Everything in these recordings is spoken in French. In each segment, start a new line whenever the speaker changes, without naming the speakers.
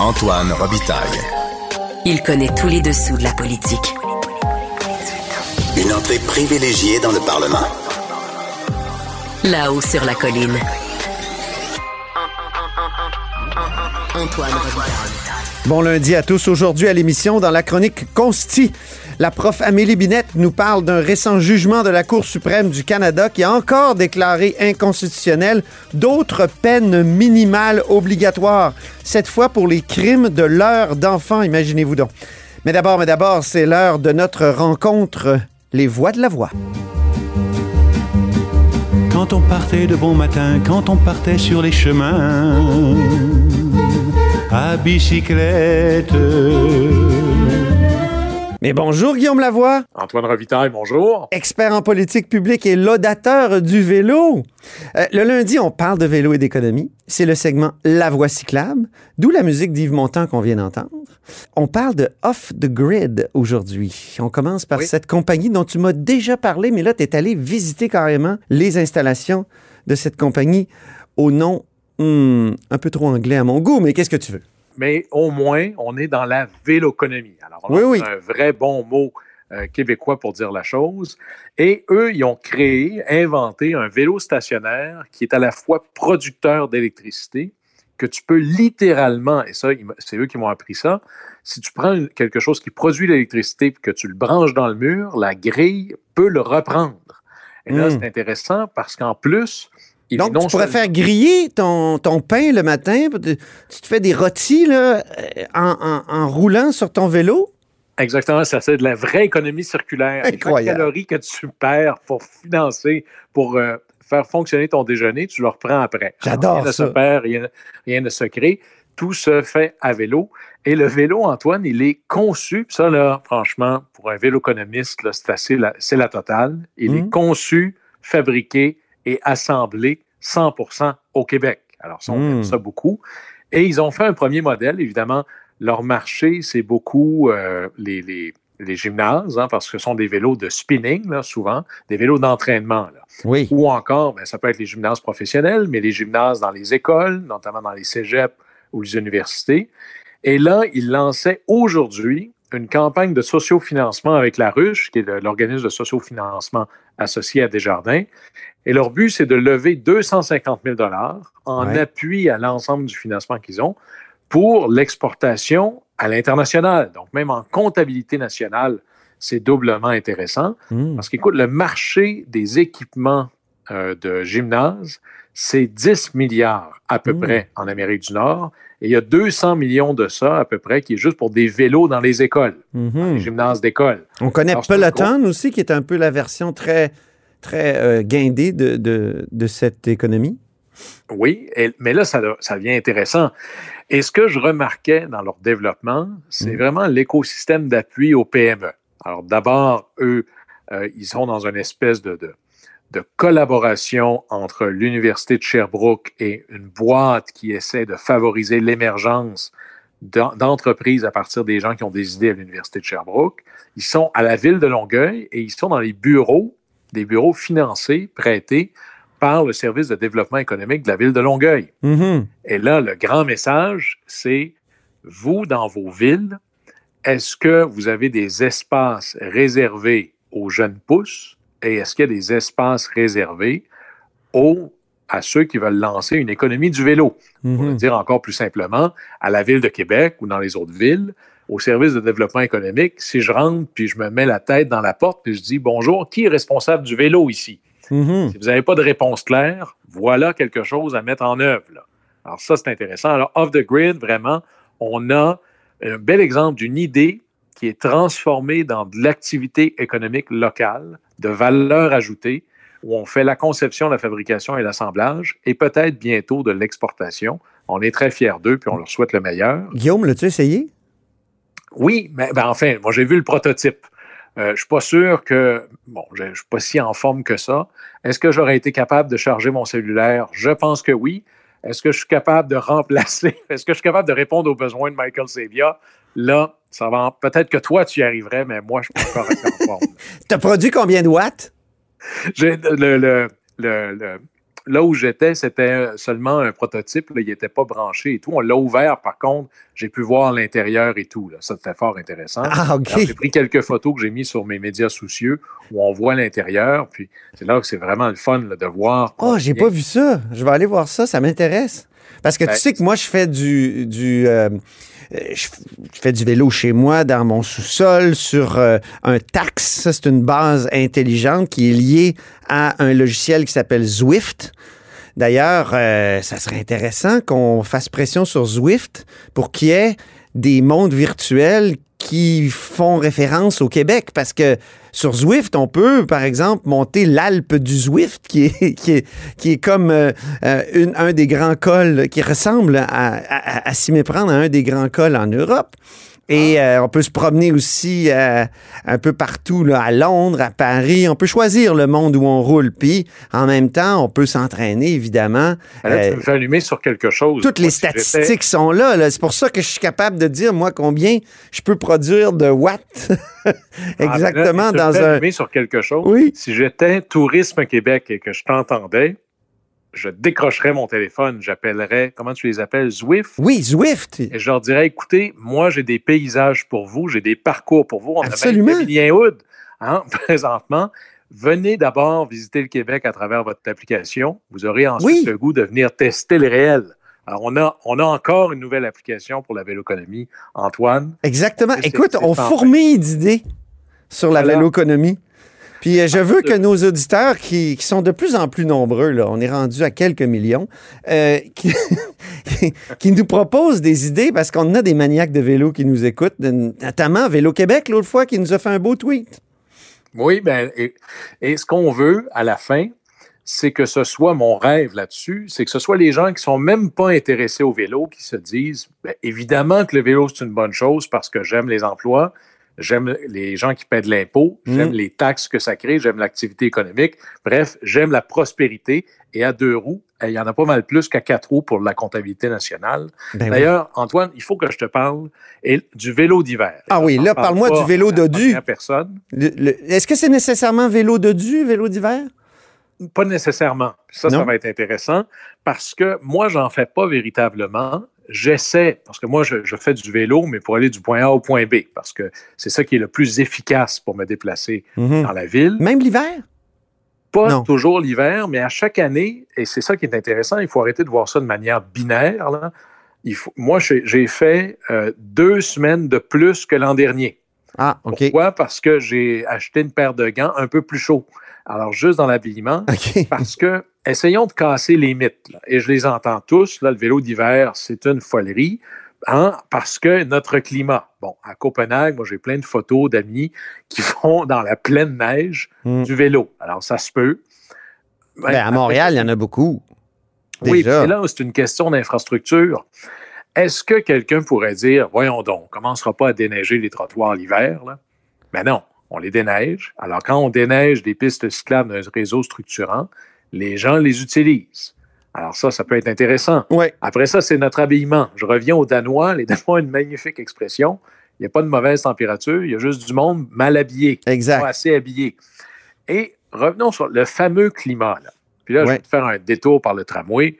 Antoine Robitaille.
Il connaît tous les dessous de la politique.
Une entrée privilégiée dans le Parlement.
Là-haut sur la colline. Antoine Robitaille.
Bon lundi à tous. Aujourd'hui à l'émission, dans la chronique Consti, la prof Amélie Binette nous parle d'un récent jugement de la Cour suprême du Canada qui a encore déclaré inconstitutionnel d'autres peines minimales obligatoires, cette fois pour les crimes de l'heure d'enfant, imaginez-vous donc. Mais d'abord, mais d'abord, c'est l'heure de notre rencontre, les voix de la voix.
Quand on partait de bon matin, quand on partait sur les chemins, à bicyclette.
Mais bonjour Guillaume Lavoie,
Antoine Revitaille, bonjour.
expert en politique publique et laudateur du vélo. Euh, le lundi, on parle de vélo et d'économie. C'est le segment La Voix cyclable, d'où la musique d'Yves Montand qu'on vient d'entendre. On parle de Off the Grid aujourd'hui. On commence par
Oui.
cette compagnie dont tu m'as déjà parlé, mais là, tu es allé visiter carrément les installations de cette compagnie au nom hmm, un peu trop anglais à mon goût, mais qu'est-ce que tu veux?
Mais au moins, on est dans la véloconomie. Alors,
Oui,
c'est un vrai bon mot euh, québécois pour dire la chose. Et eux, ils ont créé, inventé un vélo stationnaire qui est à la fois producteur d'électricité, que tu peux littéralement, et ça, c'est eux qui m'ont appris ça, si tu prends quelque chose qui produit l'électricité et que tu le branches dans le mur, la grille peut le reprendre. Et là,
Mm.
c'est intéressant parce qu'en plus, il
Donc, tu pourrais faire griller ton, ton pain le matin. Tu te fais des rôtis là, euh, en, en- en roulant sur ton vélo?
Exactement, ça c'est de la vraie économie circulaire.
Incroyable.
calorie que tu perds pour financer, pour euh, faire fonctionner ton déjeuner, tu le reprends après.
J'adore
Rien ne se perd, rien, rien ne se crée. Tout se fait à vélo. Et le vélo, Antoine, il est conçu, ça, là, franchement, pour un véloconomiste, c'est assez la, c'est la totale. Il est conçu, fabriqué et assemblé 100% au Québec. Alors, ça, on aime ça beaucoup. Et ils ont fait un premier modèle, évidemment. Leur marché, c'est beaucoup euh, les, les- les gymnases, hein, parce que ce sont des vélos de spinning, là, souvent, des vélos d'entraînement.
Oui.
Ou encore, ben, ça peut être les gymnases professionnels, mais les gymnases dans les écoles, notamment dans les cégeps ou les universités. Et là, ils lançaient aujourd'hui une campagne de sociofinancement avec la Ruche, qui est l'organisme de sociofinancement associé à Desjardins. Et leur but, c'est de lever 250 000 en
Ouais.
appui à l'ensemble du financement qu'ils ont pour l'exportation à l'international. Donc, même en comptabilité nationale, c'est doublement intéressant.
Mm.
Parce qu'écoute, le marché des équipements euh, de gymnase, c'est 10 milliards à peu
Mm.
près en Amérique du Nord. Et il y a 200 millions de ça à peu près qui est juste pour des vélos dans les écoles,
Mhm.
les gymnases d'école.
On connaît
Alors,
Peloton aussi, qui est un peu la version très, très euh, guindée de, de, de cette économie.
Oui, et- mais là, ça, ça devient intéressant. Et ce que je remarquais dans leur développement, c'est
Mm.
vraiment l'écosystème d'appui aux PME. Alors d'abord, eux, euh, ils sont dans une espèce de, de, de collaboration entre l'Université de Sherbrooke et une boîte qui essaie de favoriser l'émergence d'en- d'entreprises à partir des gens qui ont des idées à l'Université de Sherbrooke. Ils sont à la ville de Longueuil et ils sont dans les bureaux, des bureaux financés, prêtés par le service de développement économique de la ville de Longueuil.
Mhm.
Et là, le grand message, c'est vous, dans vos villes, est-ce que vous avez des espaces réservés aux jeunes pousses et est-ce qu'il y a des espaces réservés aux, à ceux qui veulent lancer une économie du vélo? Pour le
Mhm.
dire encore plus simplement, à la ville de Québec ou dans les autres villes, au service de développement économique, si je rentre puis je me mets la tête dans la porte puis je dis bonjour, qui est responsable du vélo ici?
Mhm.
Si vous n'avez pas de réponse claire, voilà quelque chose à mettre en œuvre. là. Alors ça, c'est intéressant. Alors, off the grid, vraiment, on a un bel exemple d'une idée qui est transformée dans de l'activité économique locale, de valeur ajoutée, où on fait la conception, la fabrication et l'assemblage, et peut-être bientôt de l'exportation. On est très fiers d'eux, puis on leur souhaite le meilleur.
Guillaume, l'as-tu essayé?
Oui, mais ben, enfin, moi j'ai vu le prototype. Euh, je ne suis pas sûr que, bon, je ne suis pas si en forme que ça. Est-ce que j'aurais été capable de charger mon cellulaire? Je pense que oui. Est-ce que je suis capable de remplacer? Est-ce que je suis capable de répondre aux besoins de Michael Savia? Là, ça va. Peut-être que toi, tu y arriverais, mais moi, je ne suis pas encore en forme.
T'as produit combien de watts?
J'ai le, le, le, le- là où j'étais, c'était seulement un prototype. il n'était pas branché et tout. On l'a ouvert, par contre, j'ai pu voir l'intérieur et tout. Là. Ça, c'était fort intéressant.
Ah.
J'ai pris quelques photos que j'ai mises sur mes médias soucieux où on voit l'intérieur. Puis c'est là que c'est vraiment le fun là, de voir.
Oh, j'ai pas vu ça. Je vais aller voir ça. Ça m'intéresse. Parce que tu sais que moi, je fais du. du euh, je fais du vélo chez moi, dans mon sous-sol, sur euh, un tax. Ça, c'est une base intelligente qui est liée à un logiciel qui s'appelle Zwift. D'ailleurs, euh, ça serait intéressant qu'on fasse pression sur Zwift pour qu'il y ait des mondes virtuels qui font référence au Québec parce que sur Zwift, on peut, par exemple, monter l'Alpe du Zwift, qui est, comme euh, euh, un des grands cols, qui ressemble à, à- à s'y méprendre à un des grands cols en Europe. Et euh, on peut se promener aussi euh, un peu partout, là, à Londres, à Paris. On peut choisir le monde où on roule. Puis, en même temps, on peut s'entraîner, évidemment.
Ben là,
Euh,
tu me fais allumer sur quelque chose.
toutes
Moi,
les
si
statistiques sont là. là. C'est pour ça que je suis capable de dire, moi, combien je peux produire de watts exactement
Ah, ben là, tu me
dans un...
allumer sur quelque chose.
Oui.
Si j'étais Tourisme Québec et que je t'entendais, je décrocherais mon téléphone, j'appellerais, comment tu les appelles, Zwift,
Oui, Zwift.
et je leur dirais, écoutez, moi, j'ai des paysages pour vous, j'ai des parcours pour vous. On
Absolument.
a Lien Hood, hein, présentement. Venez d'abord visiter le Québec à travers votre application. Vous aurez ensuite
Oui.
le goût de venir tester le réel. Alors, on a, on a encore une nouvelle application pour la véloconomie. Antoine,
Exactement. Écoute, on fourmille d'idées sur la
Voilà.
véloconomie. Puis euh, je veux que nos auditeurs, qui, sont de plus en plus nombreux, là, on est rendu à quelques millions, euh, qui, nous proposent des idées parce qu'on a des maniaques de vélo qui nous écoutent, notamment Vélo Québec, l'autre fois, qui nous a fait un beau tweet.
Oui, ben, et, ce qu'on veut à la fin, c'est que ce soit mon rêve là-dessus, c'est que ce soit les gens qui sont même pas intéressés au vélo qui se disent, ben, évidemment que le vélo c'est une bonne chose parce que j'aime les emplois, j'aime les gens qui paient de l'impôt,
Mm.
j'aime les taxes que ça crée, j'aime l'activité économique, bref, j'aime la prospérité. Et à deux roues, eh, il y en a pas mal plus qu'à quatre roues pour la comptabilité nationale.
Ben oui.
D'ailleurs, Antoine, il faut que je te parle du vélo d'hiver.
Ah oui, là,
parle
parle-moi du vélo dodu.
personne.
Est-ce que c'est nécessairement vélo de du, vélo d'hiver?
Pas nécessairement. Ça,
Non?
ça va être intéressant parce que moi, j'en fais pas véritablement. J'essaie, parce que moi, je, je fais du vélo, mais pour aller du point A au point B, parce que c'est ça qui est le plus efficace pour me déplacer
Mhm.
dans la ville.
Même l'hiver?
Pas
Non.
toujours l'hiver, mais à chaque année, et c'est ça qui est intéressant, il faut arrêter de voir ça de manière binaire. là. Il faut, moi, j'ai j'ai fait euh, deux semaines de plus que l'an dernier.
Ah, OK.
Pourquoi? Parce que j'ai acheté une paire de gants un peu plus chauds. Alors, juste dans l'habillement, parce que essayons de casser les mythes. là. Et je les entends tous. Là, le vélo d'hiver, c'est une folerie. hein, parce que notre climat. Bon, à Copenhague, moi, j'ai plein de photos d'amis qui font dans la pleine neige
Mm.
du vélo. Alors, ça se peut.
Ben, à Montréal, il y en a beaucoup.
Oui, puis là, c'est une question d'infrastructure. Est-ce que quelqu'un pourrait dire, voyons donc, on ne commencera pas à déneiger les trottoirs l'hiver? là? Ben non, on les déneige. Alors, quand on déneige des pistes cyclables d'un réseau structurant, les gens les utilisent. Alors ça, ça peut être intéressant.
Oui.
Après ça, c'est notre habillement. Je reviens aux Danois. Les Danois ont une magnifique expression. Il n'y a pas de mauvaise température, il y a juste du monde mal habillé pas
Exact.
assez habillé. Et revenons sur le fameux climat. Là. Puis là, je
Ouais.
vais te faire un détour par le tramway.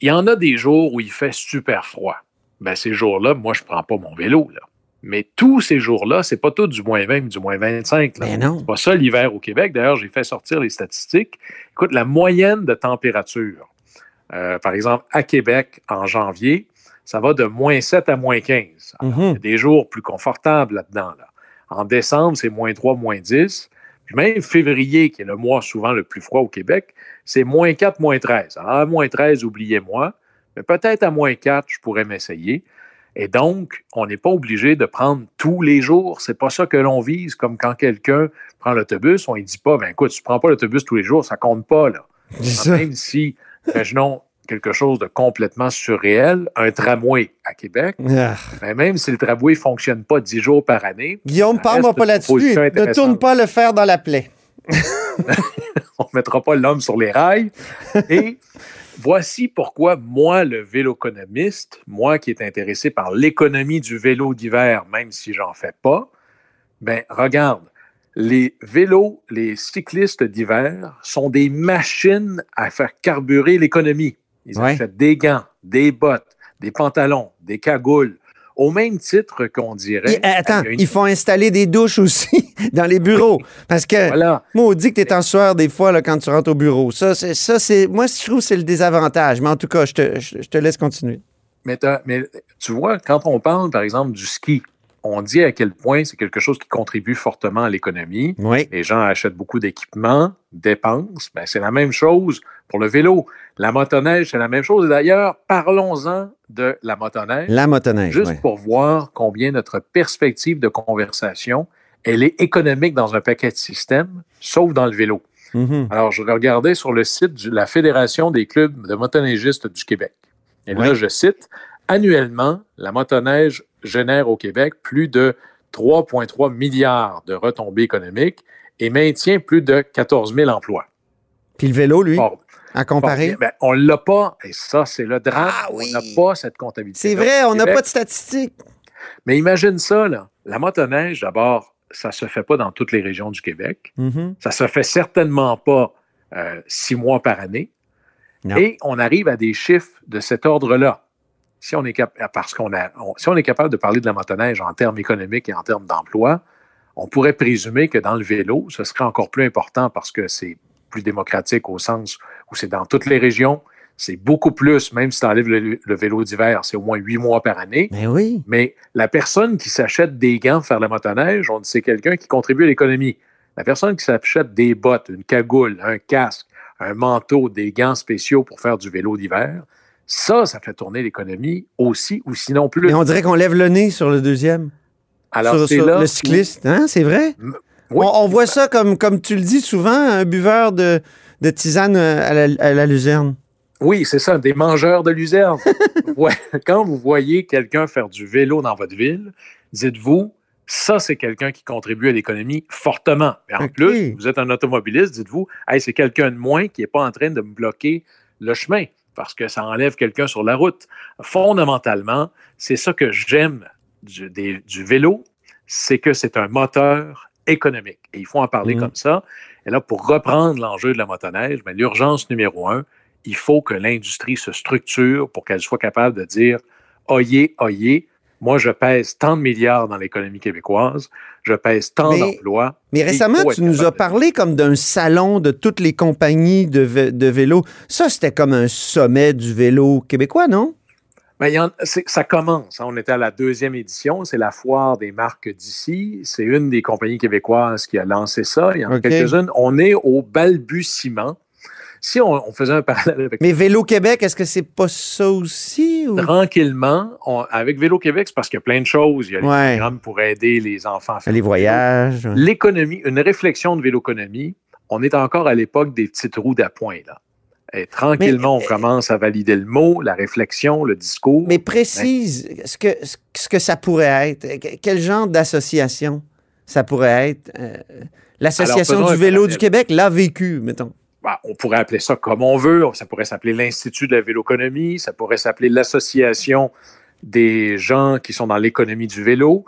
Il y en a des jours où il fait super froid. Ben, ces jours-là, moi, je ne prends pas mon vélo. Là. Mais tous ces jours-là, c'est pas tout du moins 20 du moins 25. Là.
Mais non.
C'est pas ça l'hiver au Québec. D'ailleurs, j'ai fait sortir les statistiques. Écoute, la moyenne de température, euh, par exemple, à Québec, en janvier, ça va de moins 7 à moins 15. Alors,
Mhm.
Il y a des jours plus confortables là-dedans. Là. En décembre, c'est moins 3, moins 10. Puis même février, qui est le mois souvent le plus froid au Québec, c'est moins 4, moins 13. Alors, à moins 13, oubliez-moi. Mais peut-être à moins 4, je pourrais m'essayer. Et donc, on n'est pas obligé de prendre tous les jours. C'est pas ça que l'on vise. Comme quand quelqu'un prend l'autobus, on ne dit pas, ben écoute, tu prends pas l'autobus tous les jours, ça compte pas. Là. Même si, imaginons quelque chose de complètement surréel, un tramway à Québec,
Ah.
même si le tramway ne fonctionne pas 10 jours par année,
Guillaume, parle-moi pas là-dessus. Ne tourne pas le fer dans la plaie.
on ne mettra pas l'homme sur les rails. Et voici pourquoi moi, le véloconomiste, moi qui est intéressé par l'économie du vélo d'hiver, même si j'en fais pas, ben regarde, les vélos, les cyclistes d'hiver sont des machines à faire carburer l'économie. Ils
Ouais.
achètent des gants, des bottes, des pantalons, des cagoules, au même titre qu'on dirait.
Et, attends,
une-
ils font installer des douches aussi dans les bureaux. Parce que,
Voilà.
moi, on dit que tu es en sueur des fois là, quand tu rentres au bureau. Ça, c'est, ça, c'est, moi, je trouve que c'est le désavantage. Mais en tout cas, je te, je, je te laisse continuer.
Mais tu vois, quand on parle, par exemple, du ski, on dit à quel point c'est quelque chose qui contribue fortement à l'économie.
Oui.
Les gens achètent beaucoup d'équipements, dépensent. Ben, c'est la même chose pour le vélo. La motoneige, c'est la même chose. Et d'ailleurs, parlons-en de la motoneige,
La motoneige.
juste pour voir combien notre perspective de conversation, elle est économique dans un paquet de systèmes, sauf dans le vélo.
Mhm.
Alors, je regardais sur le site de la Fédération des clubs de motoneigistes du Québec. Et là, je cite, annuellement, la motoneige génère au Québec plus de 3,3 milliards de retombées économiques et maintient plus de 14 000 emplois.
Puis le vélo, lui, à comparer?
ben, on l'a pas, et ça, c'est le drame.
Ah oui.
On n'a pas cette comptabilité.
c'est vrai, on n'a pas de statistiques.
Mais imagine ça, là. La motoneige, d'abord, ça se fait pas dans toutes les régions du Québec.
Mhm.
Ça se fait certainement pas euh, six mois par année.
Non.
Et on arrive à des chiffres de cet ordre-là. Si on est cap- parce qu'on a, on- si on est capable de parler de la motoneige en termes économiques et en termes d'emploi, on pourrait présumer que dans le vélo, ce serait encore plus important parce que c'est plus démocratique au sens où c'est dans toutes les régions. C'est beaucoup plus, même si tu enlèves le, le vélo d'hiver, c'est au moins huit mois par année.
Mais oui.
Mais la personne qui s'achète des gants pour faire la motoneige, on dit c'est quelqu'un qui contribue à l'économie. La personne qui s'achète des bottes, une cagoule, un casque, un manteau, des gants spéciaux pour faire du vélo d'hiver, ça, ça fait tourner l'économie aussi ou sinon plus.
Mais on dirait qu'on lève le nez sur le deuxième.
Alors,
sur,
c'est
sur
là
le cycliste. Hein, c'est vrai?
Oui.
on, on voit ça comme, comme tu le dis souvent, un buveur de, de tisane euh, à la, à la luzerne.
Oui, c'est ça, des mangeurs de luzerne. ouais. Quand vous voyez quelqu'un faire du vélo dans votre ville, dites-vous, ça, c'est quelqu'un qui contribue à l'économie fortement. Et en plus, vous êtes un automobiliste, dites-vous, hey, c'est quelqu'un de moins qui n'est pas en train de me bloquer le chemin parce que ça enlève quelqu'un sur la route. Fondamentalement, c'est ça que j'aime du, des- du vélo, c'est que c'est un moteur économique. Et il faut en parler
Mhm.
comme ça. Et là, pour reprendre l'enjeu de la motoneige, ben, l'urgence numéro un, il faut que l'industrie se structure pour qu'elle soit capable de dire Oyez, oyez, moi, je pèse tant de milliards dans l'économie québécoise, je pèse tant
Mais-
d'emplois.
Mais récemment, tu nous as
de-
parlé comme d'un salon de toutes les compagnies de, vé- de vélo. Ça, c'était comme un sommet du vélo québécois, non?
Ben, il y en- c'est- ça commence. hein. On était à la deuxième édition. C'est la foire des marques d'ici. C'est une des compagnies québécoises qui a lancé ça. Il y en a quelques-unes. On est au balbutiement. Si on, on faisait un parallèle avec
Mais Vélo Québec, est-ce que c'est pas ça aussi? ou-
tranquillement, on- avec Vélo Québec, c'est parce qu'il y a plein de choses. Il y a les
Ouais.
programmes pour aider les enfants à faire
Les voyages. ouais.
L'économie, une réflexion de véloconomie, on est encore à l'époque des petites roues d'appoint. Là. Et tranquillement,
Mais,
on commence à valider le mot, la réflexion, le discours.
Mais précise ce que, ce que ça pourrait être. Que- Quel genre d'association ça pourrait être? Euh, L'association du vélo du Québec l'a vécu, mettons.
Bah, on pourrait appeler ça comme on veut. Ça pourrait s'appeler l'Institut de la véloconomie. Ça pourrait s'appeler l'Association des gens qui sont dans l'économie du vélo.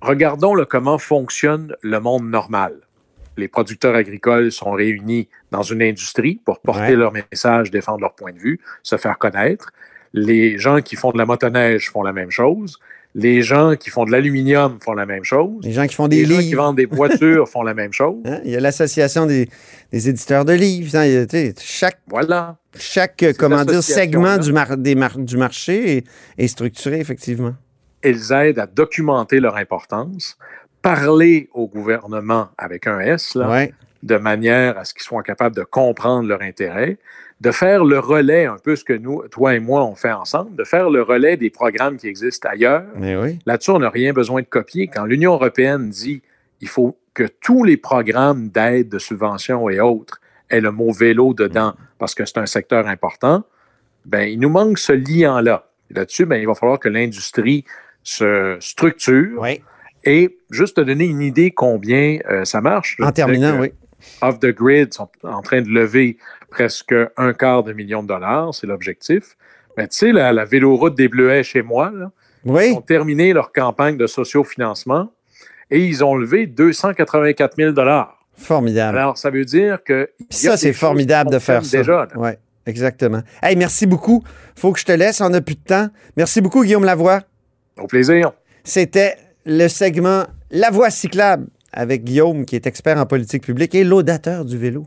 Regardons là, comment fonctionne le monde normal. Les producteurs agricoles sont réunis dans une industrie pour porter
Ouais.
leur message, défendre leur point de vue, se faire connaître. Les gens qui font de la motoneige font la même chose. Les gens qui font de l'aluminium font la même chose.
Les gens qui font des
Les gens qui
livres.
vendent des voitures font la même chose.
hein, Il y a l'association des, des éditeurs de livres. hein, il y a, tu sais, chaque,
Voilà.
chaque comment dire, segment du, mar- des mar- du marché est, est structuré, effectivement.
elles aident à documenter leur importance, parler au gouvernement avec un S, là,
Ouais.
de manière à ce qu'ils soient capables de comprendre leur intérêt, de faire le relais, un peu ce que nous, toi et moi, on fait ensemble, de faire le relais des programmes qui existent ailleurs.
Mais oui.
Là-dessus, on n'a rien besoin de copier. Quand l'Union européenne dit il faut que tous les programmes d'aide, de subvention et autres aient le mot vélo dedans parce que c'est un secteur important, ben, il nous manque ce lien-là. Là-dessus, ben, il va falloir que l'industrie se structure.
Oui.
Et juste te donner une idée combien euh, ça marche.
En terminant, oui.
Off the Grid sont en train de lever presque un quart de million de dollars, c'est l'objectif. Mais tu sais, la, la véloroute des Bleuets chez moi, là,
Oui.
ont terminé leur campagne de sociofinancement et ils ont levé 284 000
Formidable.
Alors, ça veut dire que.
Ça, c'est formidable de faire ça.
Déjà,
oui, exactement. Hey, merci beaucoup. faut que je te laisse, on n'a plus de temps. Merci beaucoup, Guillaume Lavoie.
Au plaisir.
C'était le segment La Voie cyclable avec Guillaume, qui est expert en politique publique et laudateur du vélo.